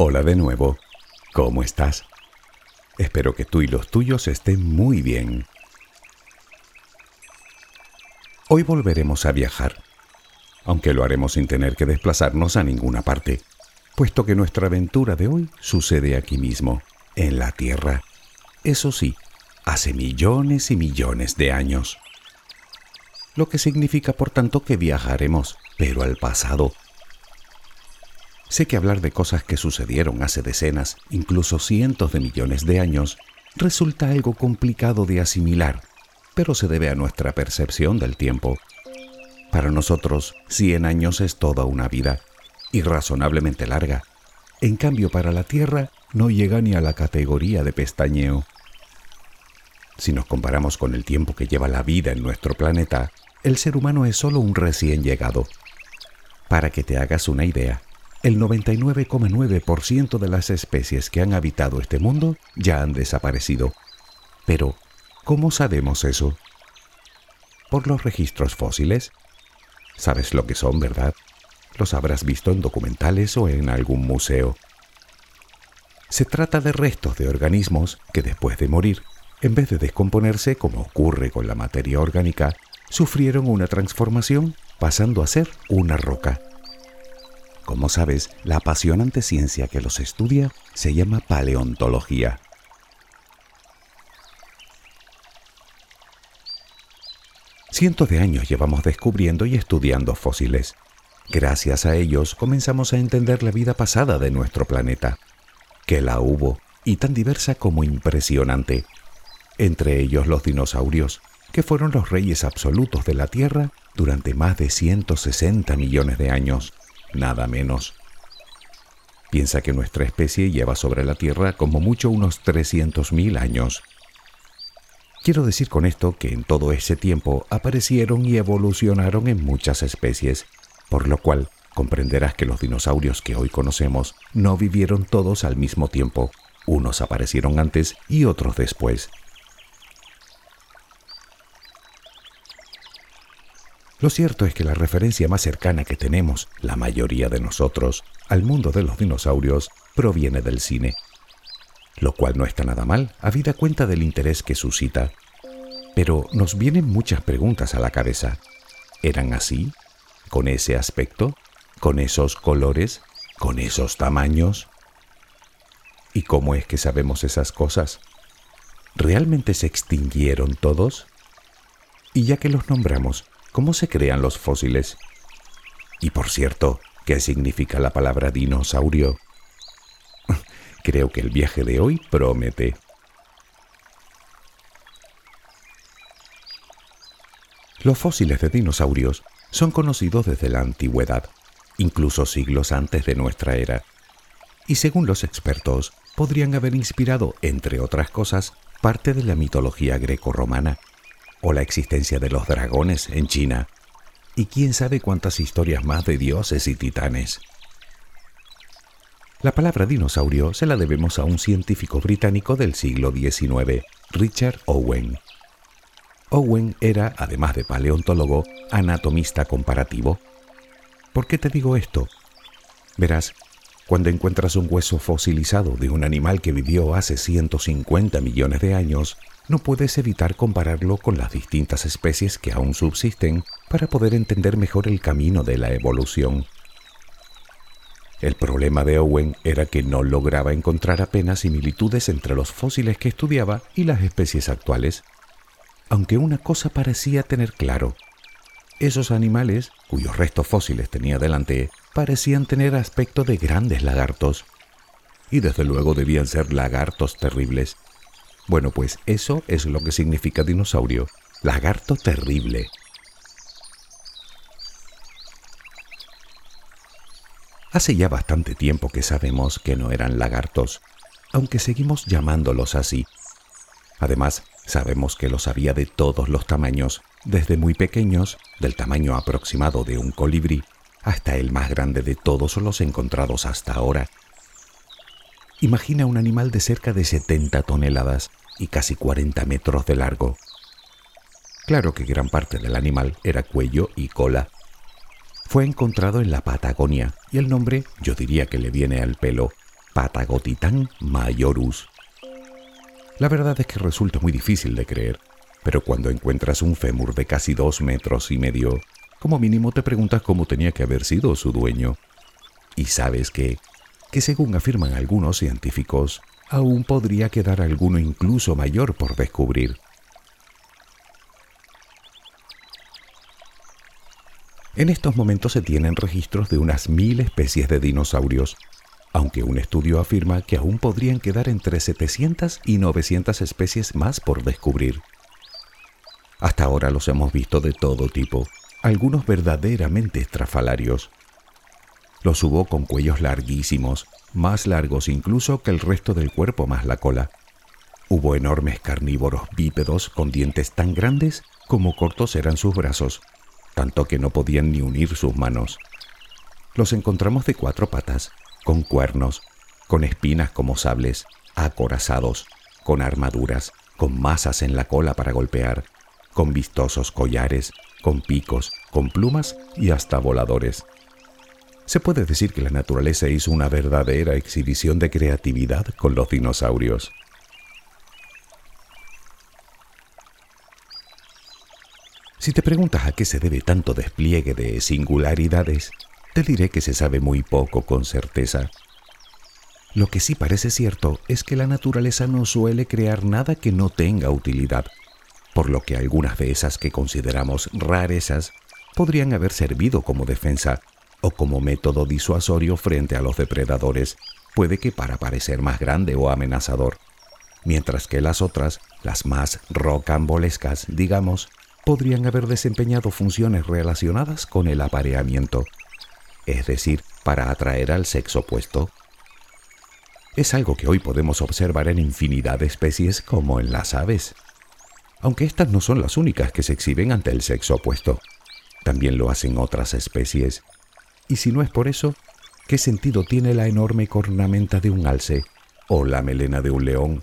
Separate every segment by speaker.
Speaker 1: Hola de nuevo. ¿Cómo estás? Espero que tú y los tuyos estén muy bien. Hoy volveremos a viajar, aunque lo haremos sin tener que desplazarnos a ninguna parte, puesto que nuestra aventura de hoy sucede aquí mismo, en la Tierra. Eso sí, hace millones y millones de años. Lo que significa, por tanto, que viajaremos, pero al pasado, Sé que hablar de cosas que sucedieron hace decenas, incluso cientos de millones de años, resulta algo complicado de asimilar, pero se debe a nuestra percepción del tiempo. Para nosotros, 100 años es toda una vida, y razonablemente larga. En cambio, para la Tierra no llega ni a la categoría de pestañeo. Si nos comparamos con el tiempo que lleva la vida en nuestro planeta, el ser humano es solo un recién llegado. Para que te hagas una idea, el 99,9% de las especies que han habitado este mundo ya han desaparecido. Pero, ¿cómo sabemos eso? Por los registros fósiles. Sabes lo que son, ¿verdad? Los habrás visto en documentales o en algún museo. Se trata de restos de organismos que después de morir, en vez de descomponerse como ocurre con la materia orgánica, sufrieron una transformación pasando a ser una roca. Como sabes, la apasionante ciencia que los estudia se llama paleontología. Cientos de años llevamos descubriendo y estudiando fósiles. Gracias a ellos comenzamos a entender la vida pasada de nuestro planeta, que la hubo y tan diversa como impresionante. Entre ellos los dinosaurios, que fueron los reyes absolutos de la Tierra durante más de 160 millones de años nada menos. Piensa que nuestra especie lleva sobre la Tierra como mucho unos 300.000 años. Quiero decir con esto que en todo ese tiempo aparecieron y evolucionaron en muchas especies, por lo cual comprenderás que los dinosaurios que hoy conocemos no vivieron todos al mismo tiempo. Unos aparecieron antes y otros después. Lo cierto es que la referencia más cercana que tenemos, la mayoría de nosotros, al mundo de los dinosaurios proviene del cine. Lo cual no está nada mal, habida cuenta del interés que suscita. Pero nos vienen muchas preguntas a la cabeza. ¿Eran así? ¿Con ese aspecto? ¿Con esos colores? ¿Con esos tamaños? ¿Y cómo es que sabemos esas cosas? ¿Realmente se extinguieron todos? Y ya que los nombramos, cómo se crean los fósiles. Y por cierto, ¿qué significa la palabra dinosaurio? Creo que el viaje de hoy promete. Los fósiles de dinosaurios son conocidos desde la antigüedad, incluso siglos antes de nuestra era, y según los expertos, podrían haber inspirado, entre otras cosas, parte de la mitología greco-romana o la existencia de los dragones en China, y quién sabe cuántas historias más de dioses y titanes. La palabra dinosaurio se la debemos a un científico británico del siglo XIX, Richard Owen. Owen era, además de paleontólogo, anatomista comparativo. ¿Por qué te digo esto? Verás, cuando encuentras un hueso fosilizado de un animal que vivió hace 150 millones de años, no puedes evitar compararlo con las distintas especies que aún subsisten para poder entender mejor el camino de la evolución. El problema de Owen era que no lograba encontrar apenas similitudes entre los fósiles que estudiaba y las especies actuales, aunque una cosa parecía tener claro. Esos animales, cuyos restos fósiles tenía delante, parecían tener aspecto de grandes lagartos, y desde luego debían ser lagartos terribles, bueno, pues eso es lo que significa dinosaurio, lagarto terrible. Hace ya bastante tiempo que sabemos que no eran lagartos, aunque seguimos llamándolos así. Además, sabemos que los había de todos los tamaños, desde muy pequeños, del tamaño aproximado de un colibrí, hasta el más grande de todos los encontrados hasta ahora. Imagina un animal de cerca de 70 toneladas, y casi 40 metros de largo. Claro que gran parte del animal era cuello y cola. Fue encontrado en la Patagonia y el nombre yo diría que le viene al pelo, Patagotitan majorus. La verdad es que resulta muy difícil de creer, pero cuando encuentras un fémur de casi dos metros y medio, como mínimo te preguntas cómo tenía que haber sido su dueño. Y sabes que, que según afirman algunos científicos, aún podría quedar alguno incluso mayor por descubrir. En estos momentos se tienen registros de unas mil especies de dinosaurios, aunque un estudio afirma que aún podrían quedar entre 700 y 900 especies más por descubrir. Hasta ahora los hemos visto de todo tipo, algunos verdaderamente estrafalarios. Los hubo con cuellos larguísimos, más largos incluso que el resto del cuerpo más la cola. Hubo enormes carnívoros bípedos con dientes tan grandes como cortos eran sus brazos, tanto que no podían ni unir sus manos. Los encontramos de cuatro patas, con cuernos, con espinas como sables, acorazados, con armaduras, con masas en la cola para golpear, con vistosos collares, con picos, con plumas y hasta voladores. Se puede decir que la naturaleza hizo una verdadera exhibición de creatividad con los dinosaurios. Si te preguntas a qué se debe tanto despliegue de singularidades, te diré que se sabe muy poco con certeza. Lo que sí parece cierto es que la naturaleza no suele crear nada que no tenga utilidad, por lo que algunas de esas que consideramos rarezas podrían haber servido como defensa o como método disuasorio frente a los depredadores, puede que para parecer más grande o amenazador, mientras que las otras, las más rocambolescas, digamos, podrían haber desempeñado funciones relacionadas con el apareamiento, es decir, para atraer al sexo opuesto. Es algo que hoy podemos observar en infinidad de especies como en las aves aunque estas no son las únicas que se exhiben ante el sexo opuesto. También lo hacen otras especies. Y si no es por eso, ¿qué sentido tiene la enorme cornamenta de un alce, o la melena de un león,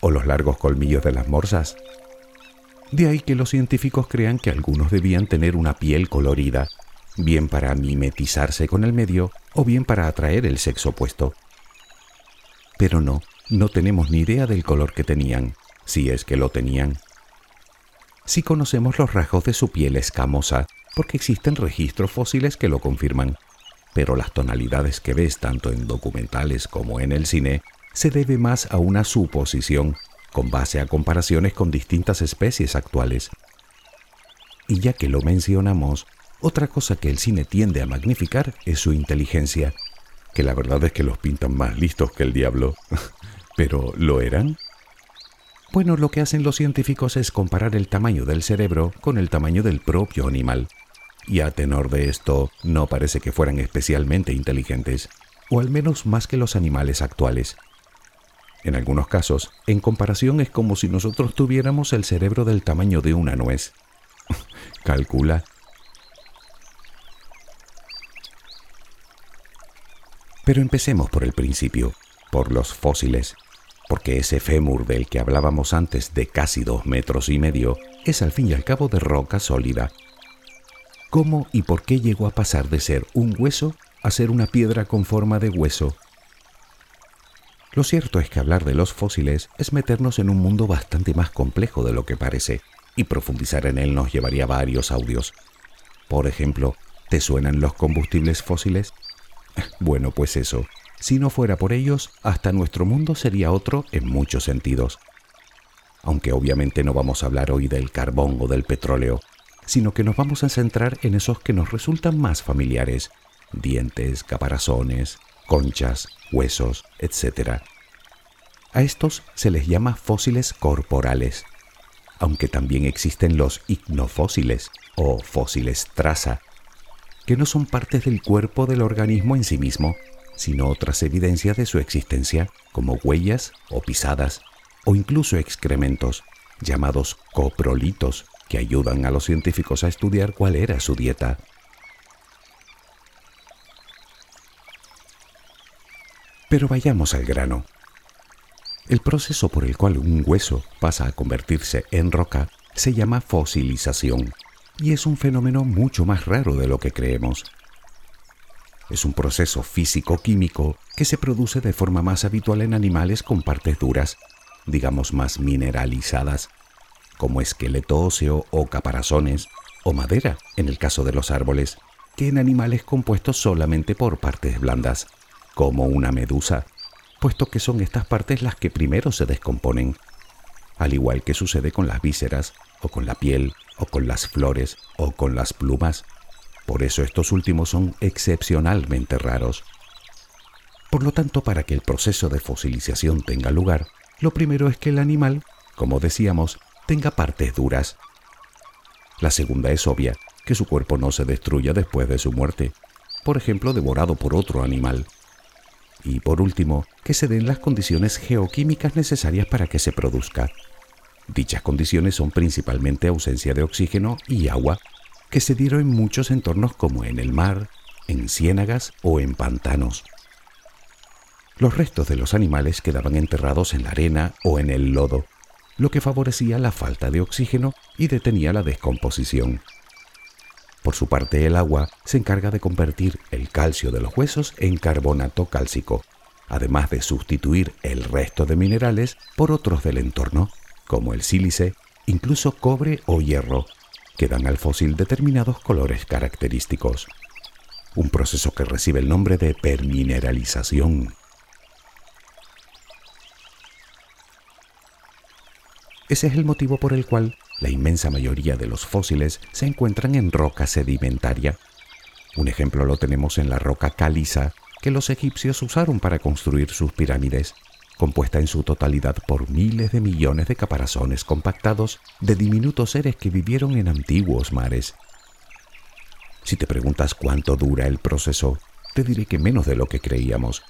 Speaker 1: o los largos colmillos de las morsas? De ahí que los científicos crean que algunos debían tener una piel colorida, bien para mimetizarse con el medio o bien para atraer el sexo opuesto. Pero no, no tenemos ni idea del color que tenían, si es que lo tenían. Si conocemos los rasgos de su piel escamosa, porque existen registros fósiles que lo confirman. Pero las tonalidades que ves tanto en documentales como en el cine se debe más a una suposición, con base a comparaciones con distintas especies actuales. Y ya que lo mencionamos, otra cosa que el cine tiende a magnificar es su inteligencia, que la verdad es que los pintan más listos que el diablo. Pero ¿lo eran? Bueno, lo que hacen los científicos es comparar el tamaño del cerebro con el tamaño del propio animal. Y a tenor de esto, no parece que fueran especialmente inteligentes, o al menos más que los animales actuales. En algunos casos, en comparación es como si nosotros tuviéramos el cerebro del tamaño de una nuez. Calcula. Pero empecemos por el principio, por los fósiles porque ese fémur del que hablábamos antes de casi dos metros y medio es al fin y al cabo de roca sólida. ¿Cómo y por qué llegó a pasar de ser un hueso a ser una piedra con forma de hueso? Lo cierto es que hablar de los fósiles es meternos en un mundo bastante más complejo de lo que parece, y profundizar en él nos llevaría varios audios. Por ejemplo, ¿te suenan los combustibles fósiles? Bueno, pues eso, si no fuera por ellos, hasta nuestro mundo sería otro en muchos sentidos. Aunque obviamente no vamos a hablar hoy del carbón o del petróleo, sino que nos vamos a centrar en esos que nos resultan más familiares, dientes, caparazones, conchas, huesos, etc. A estos se les llama fósiles corporales, aunque también existen los ignofósiles o fósiles traza, que no son partes del cuerpo del organismo en sí mismo, sino otras evidencias de su existencia, como huellas o pisadas, o incluso excrementos, llamados coprolitos, que ayudan a los científicos a estudiar cuál era su dieta. Pero vayamos al grano. El proceso por el cual un hueso pasa a convertirse en roca se llama fosilización y es un fenómeno mucho más raro de lo que creemos. es un proceso físico-químico que se produce de forma más habitual en animales con partes duras, digamos más mineralizadas, como esqueleto óseo o caparazones, o madera en el caso de los árboles, que en animales compuestos solamente por partes blandas, como una medusa, puesto que son estas partes las que primero se descomponen, al igual que sucede con las vísceras, o con la piel, o con las flores, o con las plumas. Por eso estos últimos son excepcionalmente raros. Por lo tanto, para que el proceso de fosilización tenga lugar, lo primero es que el animal, como decíamos, tenga partes duras. La segunda es obvia, que su cuerpo no se destruya después de su muerte, por ejemplo, devorado por otro animal. Y por último, que se den las condiciones geoquímicas necesarias para que se produzca. Dichas condiciones son principalmente ausencia de oxígeno y agua, que se dieron en muchos entornos como en el mar, en ciénagas o en pantanos. Los restos de los animales quedaban enterrados en la arena o en el lodo, lo que favorecía la falta de oxígeno y detenía la descomposición. Por su parte, el agua se encarga de convertir el calcio de los huesos en carbonato cálcico, además de sustituir el resto de minerales por otros del entorno, como el sílice, incluso cobre o hierro, que dan al fósil determinados colores característicos. Un proceso que recibe el nombre de permineralización. Ese es el motivo por el cual la inmensa mayoría de los fósiles se encuentran en roca sedimentaria. Un ejemplo lo tenemos en la roca caliza que los egipcios usaron para construir sus pirámides compuesta en su totalidad por miles de millones de caparazones compactados de diminutos seres que vivieron en antiguos mares. Si te preguntas cuánto dura el proceso, te diré que menos de lo que creíamos.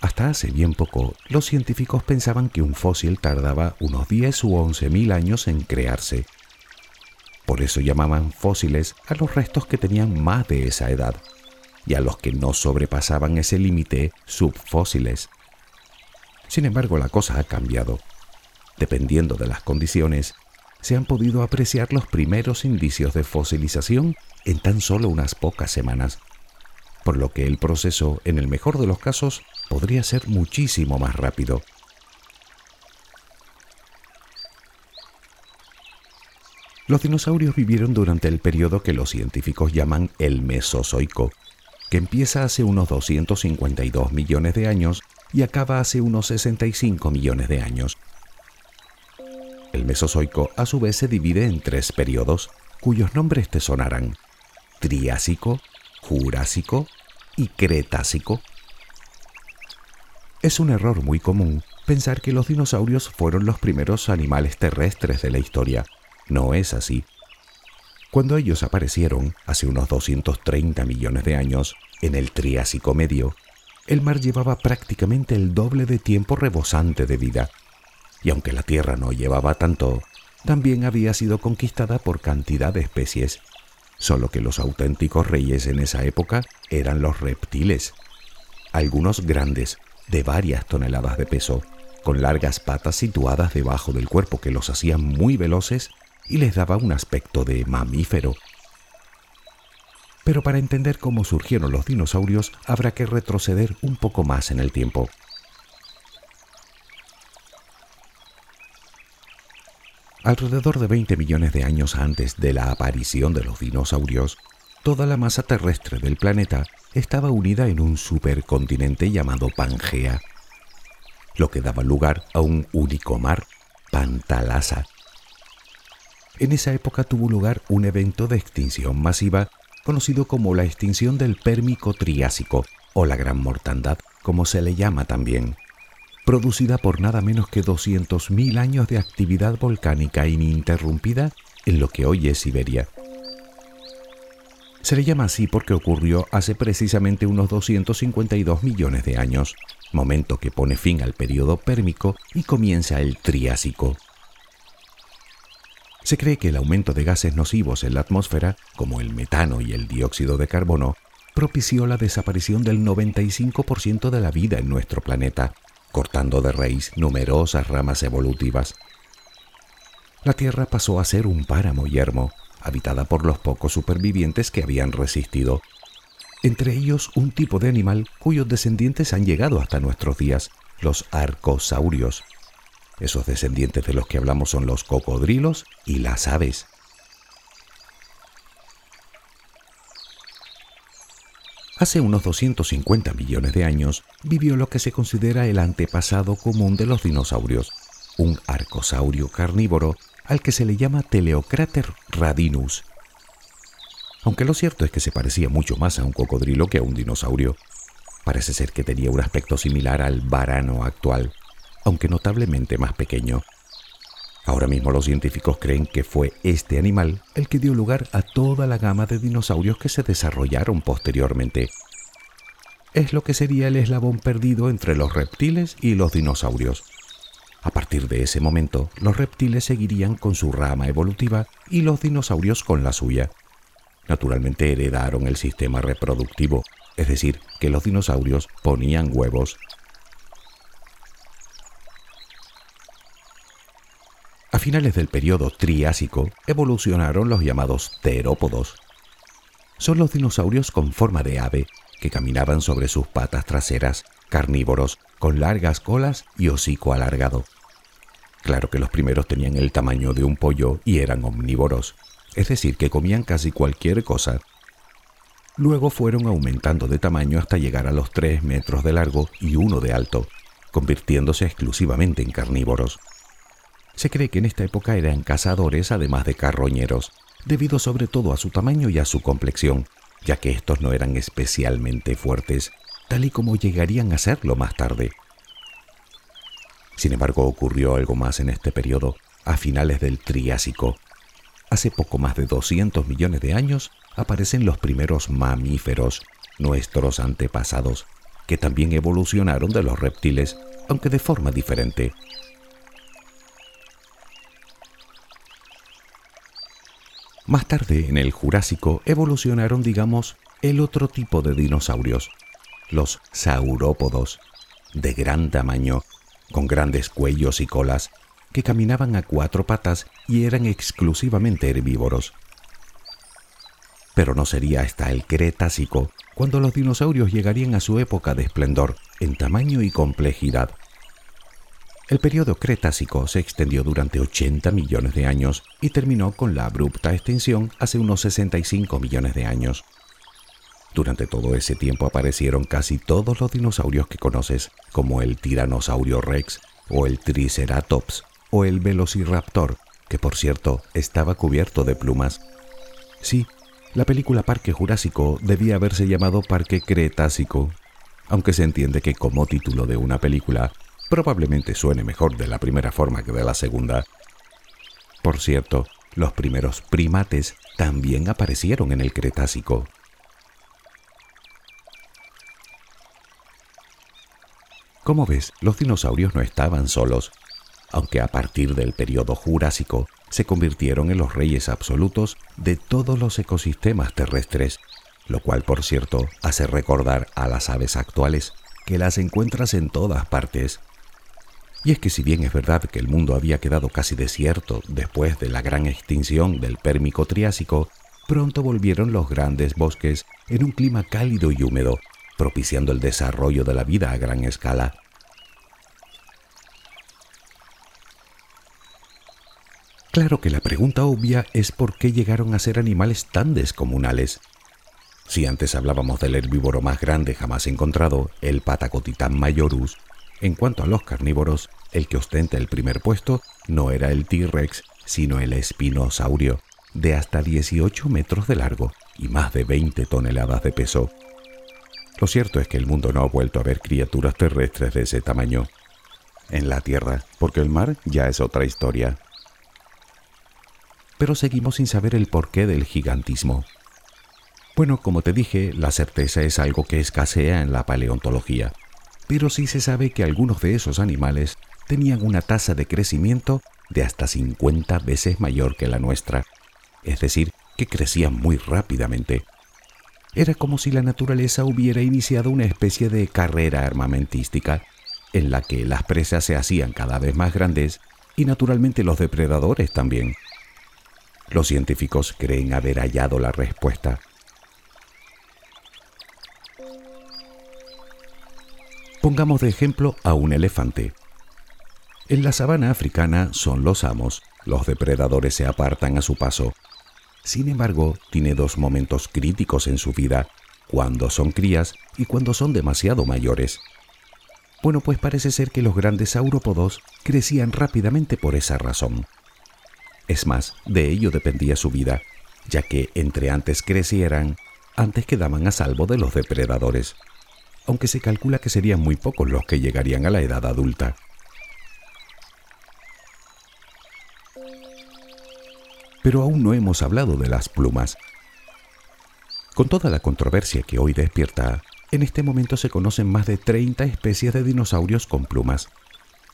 Speaker 1: Hasta hace bien poco, los científicos pensaban que un fósil tardaba unos 10 u 11 mil años en crearse. Por eso llamaban fósiles a los restos que tenían más de esa edad, y a los que no sobrepasaban ese límite subfósiles. Sin embargo, la cosa ha cambiado. Dependiendo de las condiciones, se han podido apreciar los primeros indicios de fosilización en tan solo unas pocas semanas, por lo que el proceso, en el mejor de los casos, podría ser muchísimo más rápido. Los dinosaurios vivieron durante el periodo que los científicos llaman el Mesozoico, que empieza hace unos 252 millones de años y acaba hace unos 65 millones de años. El Mesozoico a su vez se divide en tres periodos, cuyos nombres te sonarán. Triásico, Jurásico y Cretácico. Es un error muy común pensar que los dinosaurios fueron los primeros animales terrestres de la historia. No es así. Cuando ellos aparecieron, hace unos 230 millones de años, en el Triásico medio, el mar llevaba prácticamente el doble de tiempo rebosante de vida. Y aunque la Tierra no llevaba tanto, también había sido conquistada por cantidad de especies, solo que los auténticos reyes en esa época eran los reptiles, algunos grandes, de varias toneladas de peso, con largas patas situadas debajo del cuerpo que los hacían muy veloces y les daba un aspecto de mamífero. Pero para entender cómo surgieron los dinosaurios habrá que retroceder un poco más en el tiempo. Alrededor de 20 millones de años antes de la aparición de los dinosaurios, toda la masa terrestre del planeta estaba unida en un supercontinente llamado Pangea, lo que daba lugar a un único mar, Pantalasa. En esa época tuvo lugar un evento de extinción masiva conocido como la extinción del Pérmico Triásico o la Gran Mortandad, como se le llama también, producida por nada menos que 200.000 años de actividad volcánica ininterrumpida en lo que hoy es Siberia. Se le llama así porque ocurrió hace precisamente unos 252 millones de años, momento que pone fin al periodo pérmico y comienza el Triásico. Se cree que el aumento de gases nocivos en la atmósfera, como el metano y el dióxido de carbono, propició la desaparición del 95% de la vida en nuestro planeta, cortando de raíz numerosas ramas evolutivas. La Tierra pasó a ser un páramo yermo, habitada por los pocos supervivientes que habían resistido. entre ellos un tipo de animal cuyos descendientes han llegado hasta nuestros días, los arcosaurios. Esos descendientes de los que hablamos son los cocodrilos y las aves. Hace unos 250 millones de años vivió lo que se considera el antepasado común de los dinosaurios, un arcosaurio carnívoro al que se le llama Teleocrater radinus. Aunque lo cierto es que se parecía mucho más a un cocodrilo que a un dinosaurio. Parece ser que tenía un aspecto similar al varano actual, aunque notablemente más pequeño. Ahora mismo los científicos creen que fue este animal el que dio lugar a toda la gama de dinosaurios que se desarrollaron posteriormente. Es lo que sería el eslabón perdido entre los reptiles y los dinosaurios. A partir de ese momento, los reptiles seguirían con su rama evolutiva y los dinosaurios con la suya. Naturalmente heredaron el sistema reproductivo, es decir, que los dinosaurios ponían huevos. A finales del periodo Triásico evolucionaron los llamados terópodos. Son los dinosaurios con forma de ave que caminaban sobre sus patas traseras, carnívoros, con largas colas y hocico alargado. Claro que los primeros tenían el tamaño de un pollo y eran omnívoros, es decir, que comían casi cualquier cosa. Luego fueron aumentando de tamaño hasta llegar a los 3 metros de largo y 1 de alto, convirtiéndose exclusivamente en carnívoros. Se cree que en esta época eran cazadores además de carroñeros, debido sobre todo a su tamaño y a su complexión, ya que estos no eran especialmente fuertes, tal y como llegarían a serlo más tarde. Sin embargo, ocurrió algo más en este periodo, a finales del Triásico. Hace poco más de 200 millones de años aparecen los primeros mamíferos, nuestros antepasados, que también evolucionaron de los reptiles, aunque de forma diferente. Más tarde, en el Jurásico, evolucionaron, digamos, el otro tipo de dinosaurios, los saurópodos, de gran tamaño, con grandes cuellos y colas, que caminaban a cuatro patas y eran exclusivamente herbívoros. Pero no sería hasta el Cretácico cuando los dinosaurios llegarían a su época de esplendor en tamaño y complejidad. El periodo Cretácico se extendió durante 80 millones de años y terminó con la abrupta extinción hace unos 65 millones de años. Durante todo ese tiempo aparecieron casi todos los dinosaurios que conoces, como el Tiranosaurio Rex, o el Triceratops, o el Velociraptor, que por cierto estaba cubierto de plumas. Sí, la película Parque Jurásico debía haberse llamado Parque Cretácico, aunque se entiende que como título de una película probablemente suene mejor de la primera forma que de la segunda. Por cierto, los primeros primates también aparecieron en el Cretácico. Como ves, los dinosaurios no estaban solos, aunque a partir del periodo Jurásico se convirtieron en los reyes absolutos de todos los ecosistemas terrestres, lo cual por cierto hace recordar a las aves actuales, que las encuentras en todas partes, y es que si bien es verdad que el mundo había quedado casi desierto después de la gran extinción del Pérmico Triásico, pronto volvieron los grandes bosques en un clima cálido y húmedo, propiciando el desarrollo de la vida a gran escala. Claro que la pregunta obvia es por qué llegaron a ser animales tan descomunales. Si antes hablábamos del herbívoro más grande jamás encontrado, el Patacotitán majorus, en cuanto a los carnívoros, el que ostenta el primer puesto no era el T-Rex, sino el espinosaurio, de hasta 18 metros de largo y más de 20 toneladas de peso. Lo cierto es que el mundo no ha vuelto a ver criaturas terrestres de ese tamaño. En la Tierra, porque el mar ya es otra historia. Pero seguimos sin saber el porqué del gigantismo. Bueno, como te dije, la certeza es algo que escasea en la paleontología pero sí se sabe que algunos de esos animales tenían una tasa de crecimiento de hasta 50 veces mayor que la nuestra, es decir, que crecían muy rápidamente. Era como si la naturaleza hubiera iniciado una especie de carrera armamentística en la que las presas se hacían cada vez más grandes y naturalmente los depredadores también. Los científicos creen haber hallado la respuesta. Pongamos de ejemplo a un elefante. En la sabana africana son los amos, los depredadores se apartan a su paso sin embargo, tiene dos momentos críticos en su vida, cuando son crías y cuando son demasiado mayores. Bueno, pues parece ser que los grandes saurópodos crecían rápidamente por esa razón. Es más, de ello dependía su vida, ya que entre antes crecieran, antes quedaban a salvo de los depredadores aunque se calcula que serían muy pocos los que llegarían a la edad adulta. Pero aún no hemos hablado de las plumas. Con toda la controversia que hoy despierta, en este momento se conocen más de 30 especies de dinosaurios con plumas,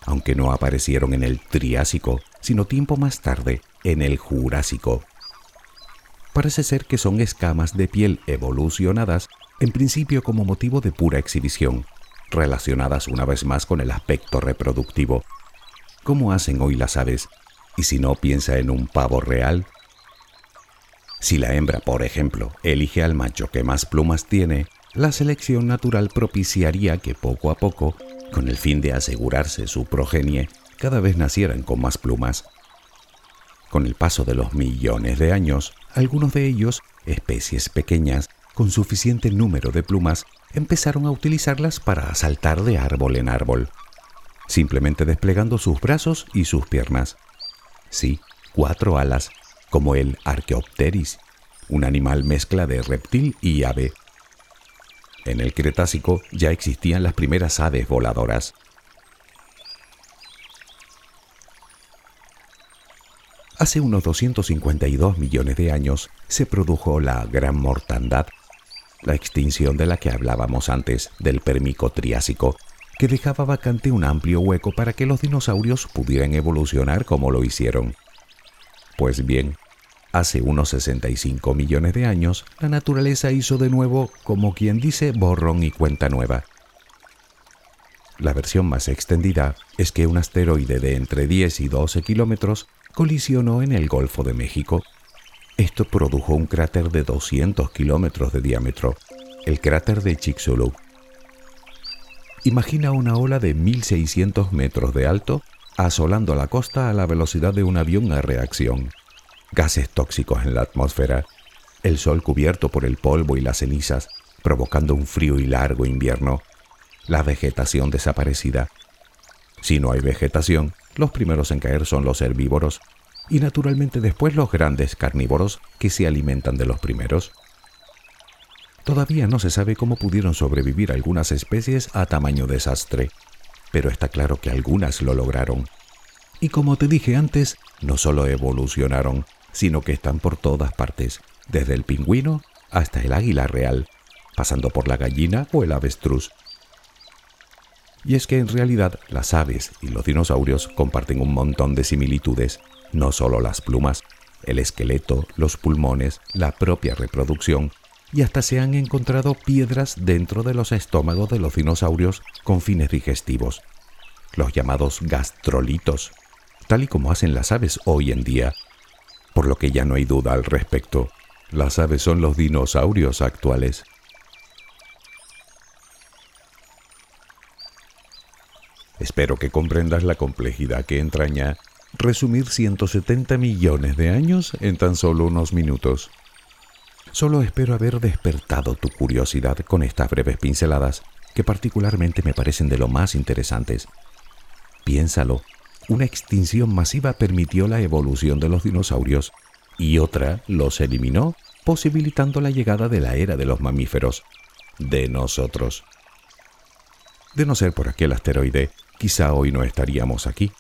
Speaker 1: aunque no aparecieron en el Triásico, sino tiempo más tarde, en el Jurásico. Parece ser que son escamas de piel evolucionadas en principio como motivo de pura exhibición, relacionadas una vez más con el aspecto reproductivo. ¿Cómo hacen hoy las aves? Y si no piensa en un pavo real. Si la hembra, por ejemplo, elige al macho que más plumas tiene, la selección natural propiciaría que poco a poco, con el fin de asegurarse su progenie, cada vez nacieran con más plumas. Con el paso de los millones de años, algunos de ellos, especies pequeñas, con suficiente número de plumas, empezaron a utilizarlas para saltar de árbol en árbol, simplemente desplegando sus brazos y sus piernas. Sí, cuatro alas, como el Archaeopteris, un animal mezcla de reptil y ave. En el Cretácico ya existían las primeras aves voladoras. Hace unos 252 millones de años se produjo la Gran Mortandad la extinción de la que hablábamos antes, del Permico Triásico, que dejaba vacante un amplio hueco para que los dinosaurios pudieran evolucionar como lo hicieron. Pues bien, hace unos 65 millones de años, la naturaleza hizo de nuevo, como quien dice, borrón y cuenta nueva. La versión más extendida es que un asteroide de entre 10 y 12 kilómetros colisionó en el Golfo de México esto produjo un cráter de 200 kilómetros de diámetro, el cráter de Chicxulub. Imagina una ola de 1600 metros de alto asolando la costa a la velocidad de un avión a reacción. Gases tóxicos en la atmósfera, el sol cubierto por el polvo y las cenizas, provocando un frío y largo invierno, la vegetación desaparecida. Si no hay vegetación, los primeros en caer son los herbívoros y naturalmente después los grandes carnívoros que se alimentan de los primeros. Todavía no se sabe cómo pudieron sobrevivir algunas especies a tamaño desastre, pero está claro que algunas lo lograron. Y como te dije antes, no solo evolucionaron, sino que están por todas partes, desde el pingüino hasta el águila real, pasando por la gallina o el avestruz. Y es que en realidad las aves y los dinosaurios comparten un montón de similitudes, no solo las plumas, el esqueleto, los pulmones, la propia reproducción, y hasta se han encontrado piedras dentro de los estómagos de los dinosaurios con fines digestivos, los llamados gastrolitos, tal y como hacen las aves hoy en día, por lo que ya no hay duda al respecto. Las aves son los dinosaurios actuales. Espero que comprendas la complejidad que entraña resumir 170 millones de años en tan solo unos minutos. Solo espero haber despertado tu curiosidad con estas breves pinceladas que particularmente me parecen de lo más interesantes. Piénsalo, una extinción masiva permitió la evolución de los dinosaurios y otra los eliminó, posibilitando la llegada de la era de los mamíferos, de nosotros. De no ser por aquel asteroide, quizá hoy no estaríamos aquí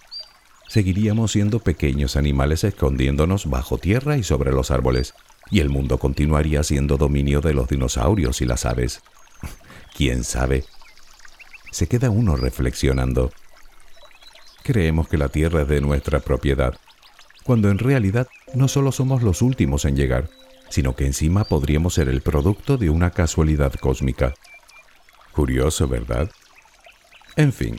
Speaker 1: seguiríamos siendo pequeños animales escondiéndonos bajo tierra y sobre los árboles, y el mundo continuaría siendo dominio de los dinosaurios y las aves. ¿Quién sabe? Se queda uno reflexionando. Creemos que la Tierra es de nuestra propiedad, cuando en realidad no solo somos los últimos en llegar, sino que encima podríamos ser el producto de una casualidad cósmica. Curioso, ¿verdad? En fin,